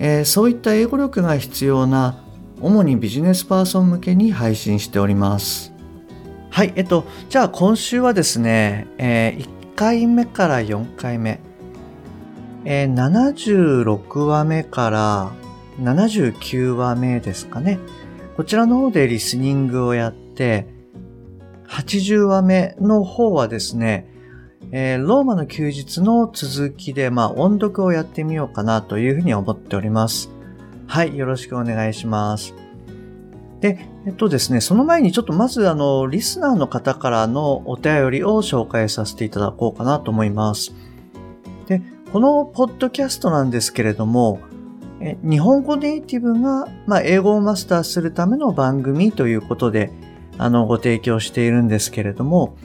えーそういった英語力が必要な主にビジネスパーソン向けに配信しております。はいえっとじゃあ今週はですね、え1回目から4回目、えー76話目から79話目ですかね。こちらの方でリスニングをやって80話目の方はですねえーローマの休日の続きで、まあ、音読をやってみようかなというふうに思っております。はい、よろしくお願いします。で、えっとですね、その前にちょっとまず、あの、リスナーの方からのお便りを紹介させていただこうかなと思います。で、このポッドキャストなんですけれども、え日本語ネイティブが、まあ、英語をマスターするための番組ということで、あの、ご提供しているんですけれども、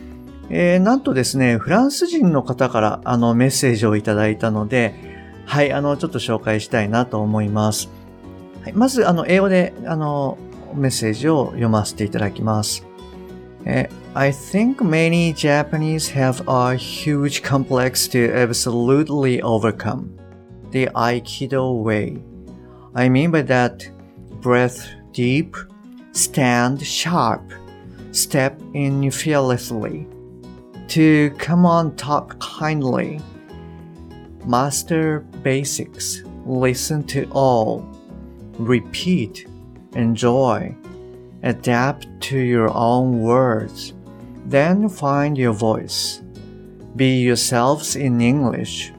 えーなんとですね、フランス人の方からあのメッセージをいただいたので、はい、あの、ちょっと紹介したいなと思います。はい、まず、あの、英語で、あの、メッセージを読ませていただきます。え I think many Japanese have a huge complex to absolutely overcome. The Aikido way. I mean by that, breath deep, stand sharp, step in fearlessly. To come on talk kindly. Master basics. Listen to all. Repeat. Enjoy. Adapt to your own words. Then find your voice. Be yourselves in English.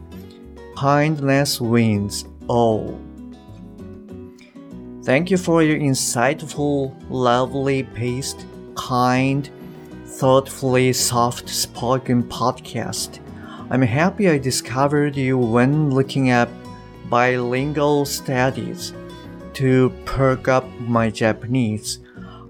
Kindness wins all. Thank you for your insightful, lovely paced, kind, thoughtfully soft spoken podcast. I'm happy I discovered you when looking at bilingual studies to perk up my Japanese.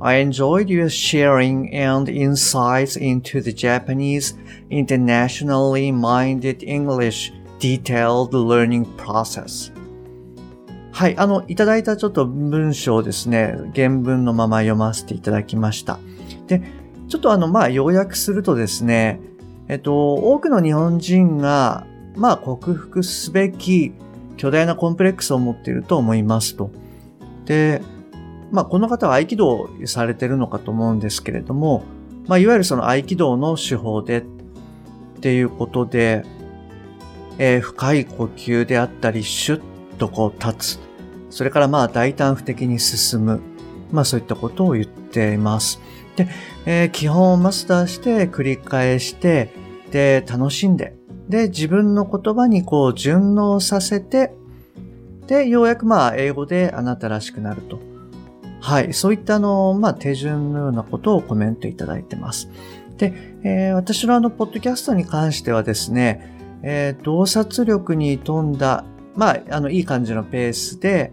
I enjoyed your sharing and insights into the Japanese internationally minded English detailed learning process. はい、あの、いただいたちょっと文章をですね、原文のまま読ませていただきました。で、 ちょっとあの、まあ、要約するとですね、えっと、多くの日本人が、まあ、克服すべき巨大なコンプレックスを持っていると思いますと。で、まあ、この方は合気道をされてるのかと思うんですけれども、まあ、いわゆるその合気道の手法でっていうことで、えー深い呼吸であったり、シュッとこう立つ。それからまあ大胆不敵に進む。まあそういったことを言っています。で、えー基本をマスターして繰り返して、で、楽しんで、で、自分の言葉にこう順応させて、で、ようやくまあ英語であなたらしくなると。はい。そういったあの、まあ手順のようなことをコメントいただいてます。で、えー私のあの、ポッドキャストに関してはですね、えー洞察力に富んだ、まあ、あの、いい感じのペースで、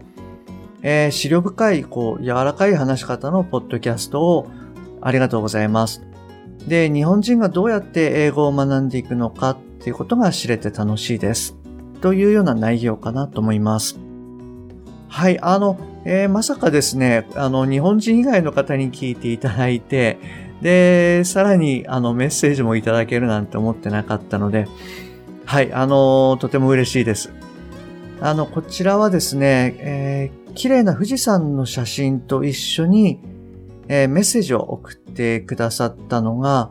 えー、資料深い、こう、柔らかい話し方のポッドキャストをありがとうございます。で、日本人がどうやって英語を学んでいくのかっていうことが知れて楽しいです。というような内容かなと思います。はい、あの、えーまさかですね、あの、日本人以外の方に聞いていただいて、で、さらに、あの、メッセージもいただけるなんて思ってなかったので、はい、あの、とても嬉しいです。あの、こちらはですね、えー綺麗な富士山の写真と一緒に、えーメッセージを送ってくださったのが、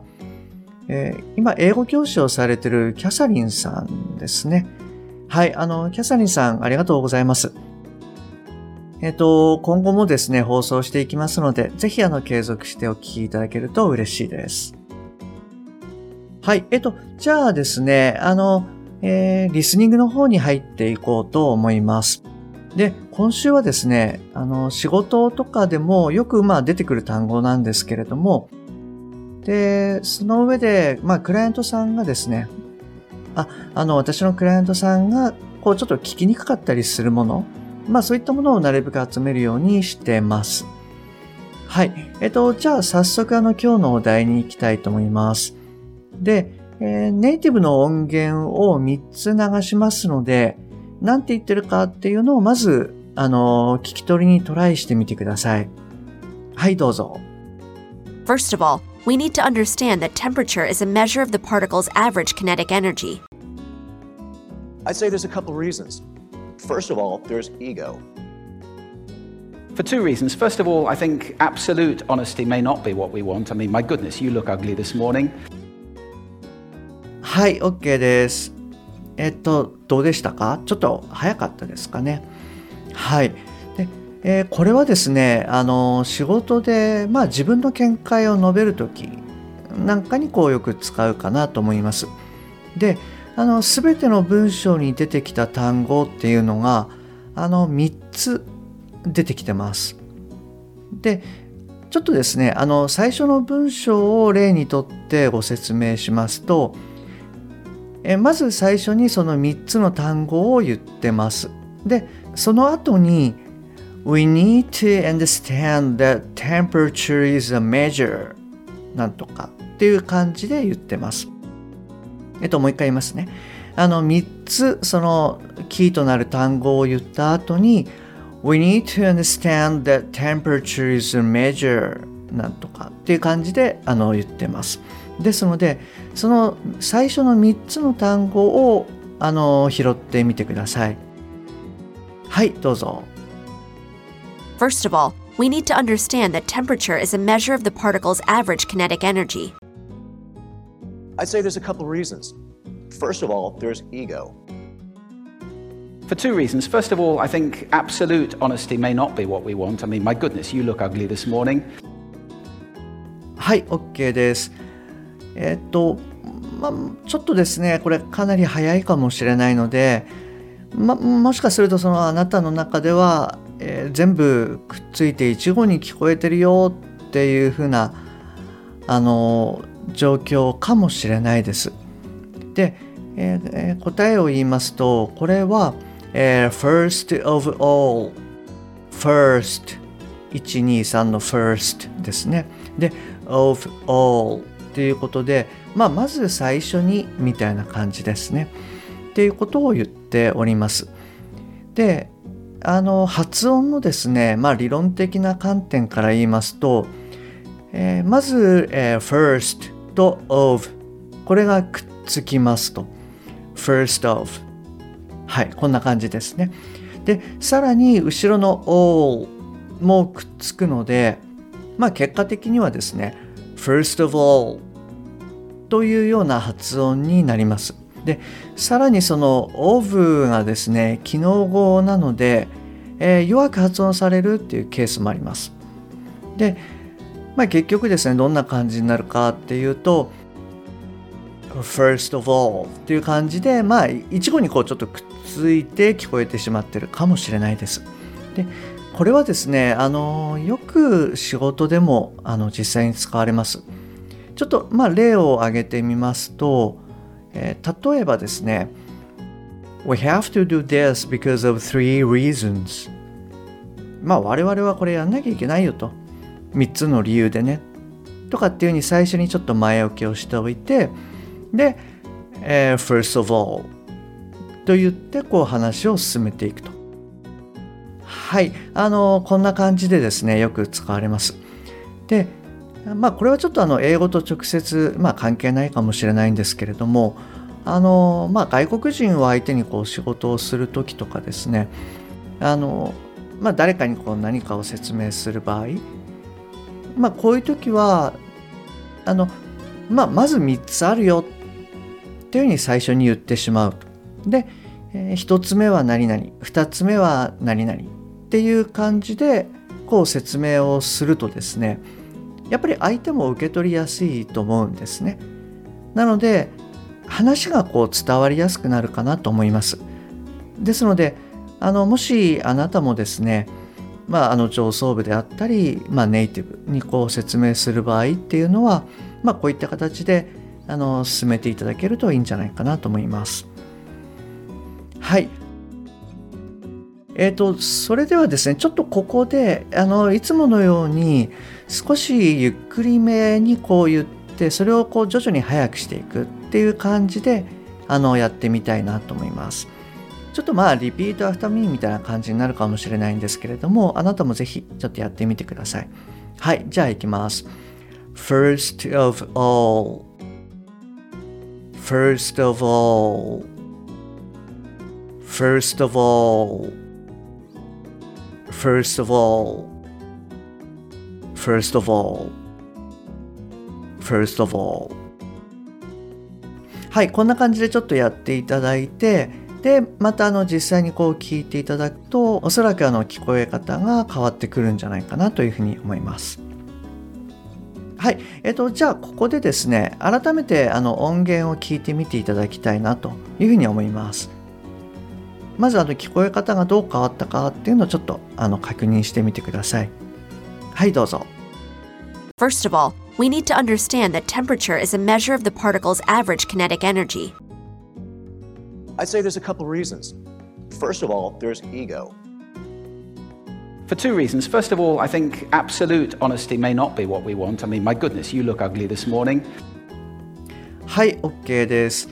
えー今、英語教師をされてるキャサリンさんですね。はい、あの、キャサリンさん、ありがとうございます。えっ、と、今後もですね、放送していきますので、ぜひあの、継続してお聞きいただけると嬉しいです。はい、えっ、と、じゃあですね、あの、えーリスニングの方に入っていこうと思います。で、今週はですね、あの、仕事とかでもよくまあ出てくる単語なんですけれども、で、その上で、まあ、クライアントさんがですね、あ、あの、私のクライアントさんが、こう、ちょっと聞きにくかったりするもの、まあそういったものをなるべく集めるようにしてます。はい。えっと、じゃあ早速あの今日のお題に行きたいと思います。で、えー、ネイティブの音源を3つ流しますので、何て言ってるかっていうのをまず、あの、聞き取りにトライしてみてください。はい、どうぞ。First of all, we need to understand that temperature is a measure of the particle's average kinetic energy. I'd say there's a couple reasons. First of all, there's ego. For two reasons. First of all, I think absolute honesty may not be what we want. I mean, my goodness, you look ugly this morning. はい、OK です。えっと、どうでしたかちょっと早かったですかね。 はい。でえー、これはですね、あの、仕事で、まあ自分の見解を述べるときなんかにこうよく使うかなと思います。で、あの、すべての文章に出てきた単語っていうのが、あの、3つ出てきてます。で、ちょっとですね、あの、最初の文章を例にとってご説明しますと、えまず最初にその3つの単語を言ってます。で、その後に We need to understand that temperature is a measure なんとかっていう感じで言ってます。えっと、もう一回言いますね。あの3つそのキーとなる単語を言った後に We need to understand that temperature is a measure なんとかっていう感じであの言ってます。ですのでその最初の3つの単語をあの拾ってみてくださいはいどうぞ First of all, we need to understand that temperature is a measure of the particle's average kinetic energy. I'd say there's a couple reasons. First of all, there's ego. For two reasons. First of all, I think absolute honesty may not be what we want. I mean, my goodness, you look ugly this morning. はい、OK です。えっと、まあ、ちょっとですね、これかなり早いかもしれないので、 ま、もしかするとそのあなたの中では、えー、全部くっついて一語に聞こえてるよっていうふうなあの状況かもしれないです。で、えー、答えを言いますとこれは、えー、first of all first 123の first ですね。で of all っていうことで、まあ、まず最初にみたいな感じですね。っていうことを言っております。で、あの発音のですね、まあ、理論的な観点から言いますと、えー、まず、えー、first と of これがくっつきますと first of はいこんな感じですねでさらに後ろの all もくっつくのでまあ結果的にはですね first of all というような発音になります。で、さらにその of がですね、機能語なので、えー、弱く発音されるっていうケースもあります。で、まあ、結局ですね、どんな感じになるかっていうと、first of all っていう感じで、まあ、一語にこうちょっとくっついて聞こえてしまってるかもしれないです。で、これはですね、あの、よく仕事でもあの実際に使われます。ちょっとまあ例を挙げてみますと、え、例えばですね、We have to do this because of three reasons. まあ我々はこれやんなきゃいけないよと。3つの理由でね。とかっていうふうに最初にちょっと前置きをしておいて、で、えー、first of all と言ってこう話を進めていくと。はい、あのこんな感じでですねよく使われます。で、まあこれはちょっとあの英語と直接、まあ、関係ないかもしれないんですけれどもあの、まあ、外国人を相手にこう仕事をする時とかですねあの、まあ、誰かにこう何かを説明する場合、まあ、こういう時はあの、まあ、まず3つあるよっていうふうに最初に言ってしまう。で、えー、1つ目は何々2つ目は何々っていう感じでこう説明をするとですねやっぱり相手も受け取りやすいと思うんですね。なので話がこう伝わりやすくなるかなと思います。ですのであのもしあなたもですねまあ、あの上層部であったり、まあ、ネイティブにこう説明する場合っていうのは、まあ、こういった形であの進めていただけるといいんじゃないかなと思います。はいえっ、と、それではですね、ちょっとここで、あの、いつものように、少しゆっくりめにこう言って、それをこう徐々に速くしていくっていう感じで、あの、やってみたいなと思います。ちょっとまあ、 repeat after me みたいな感じになるかもしれないんですけれども、あなたもぜひちょっとやってみてください。はい、じゃあ行きます。First of all First of all First of all First of all First of all First of all. はいこんな感じでちょっとやっていただいてでまたあの実際にこう聞いていただくとおそらくあの聞こえ方が変わってくるんじゃないかなというふうに思います。はい、えっと、じゃあここでですね改めてあの音源を聞いてみていただきたいなというふうに思います。まずあの聞こえ方がどう変わったかっていうのをちょっとあの確認してみてください。はい、どうぞ。First of all, we need to understand that temperature is a measure of the particle's average kinetic energy. I'd say there's a couple reasons. First of all, there's ego. For two reasons. First of all, I think absolute honesty may not be what we want. I mean, my goodness, you look ugly this morning. はい、OK です。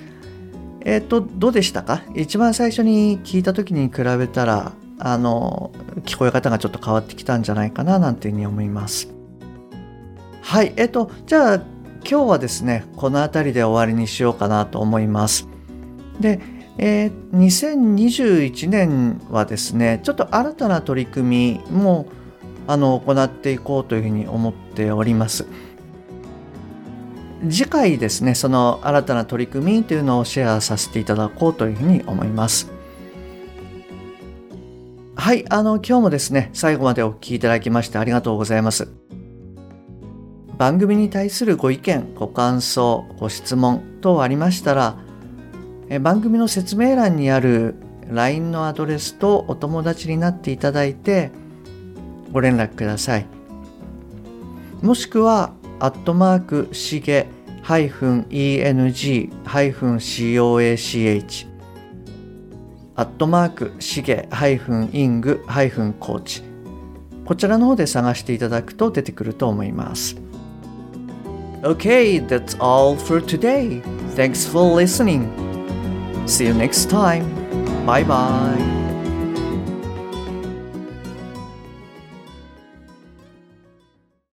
えっ、ー、と、どうでしたか？一番最初に聞いた時に比べたら、あの、聞こえ方がちょっと変わってきたんじゃないかななんていうふうに思います。はい、えっ、ー、と、じゃあ今日はですね、この辺りで終わりにしようかなと思います。で、えー、2021年はですね、ちょっと新たな取り組みもあの行っていこうというふうに思っております。次回ですね、その新たな取り組みというのをシェアさせていただこうというふうに思います。はい、あの、今日もですね、最後までお聴きいただきましてありがとうございます。番組に対するご意見、ご感想、ご質問等ありましたら、番組の説明欄にある LINE のアドレスとお友達になっていただいてご連絡ください。もしくはアットマークしげ -eng-coach アットマークしげ -ing-coach こちらの方で探していただくと出てくると思います。Okay, that's all for today. Thanks for listening. See you next time. Bye bye.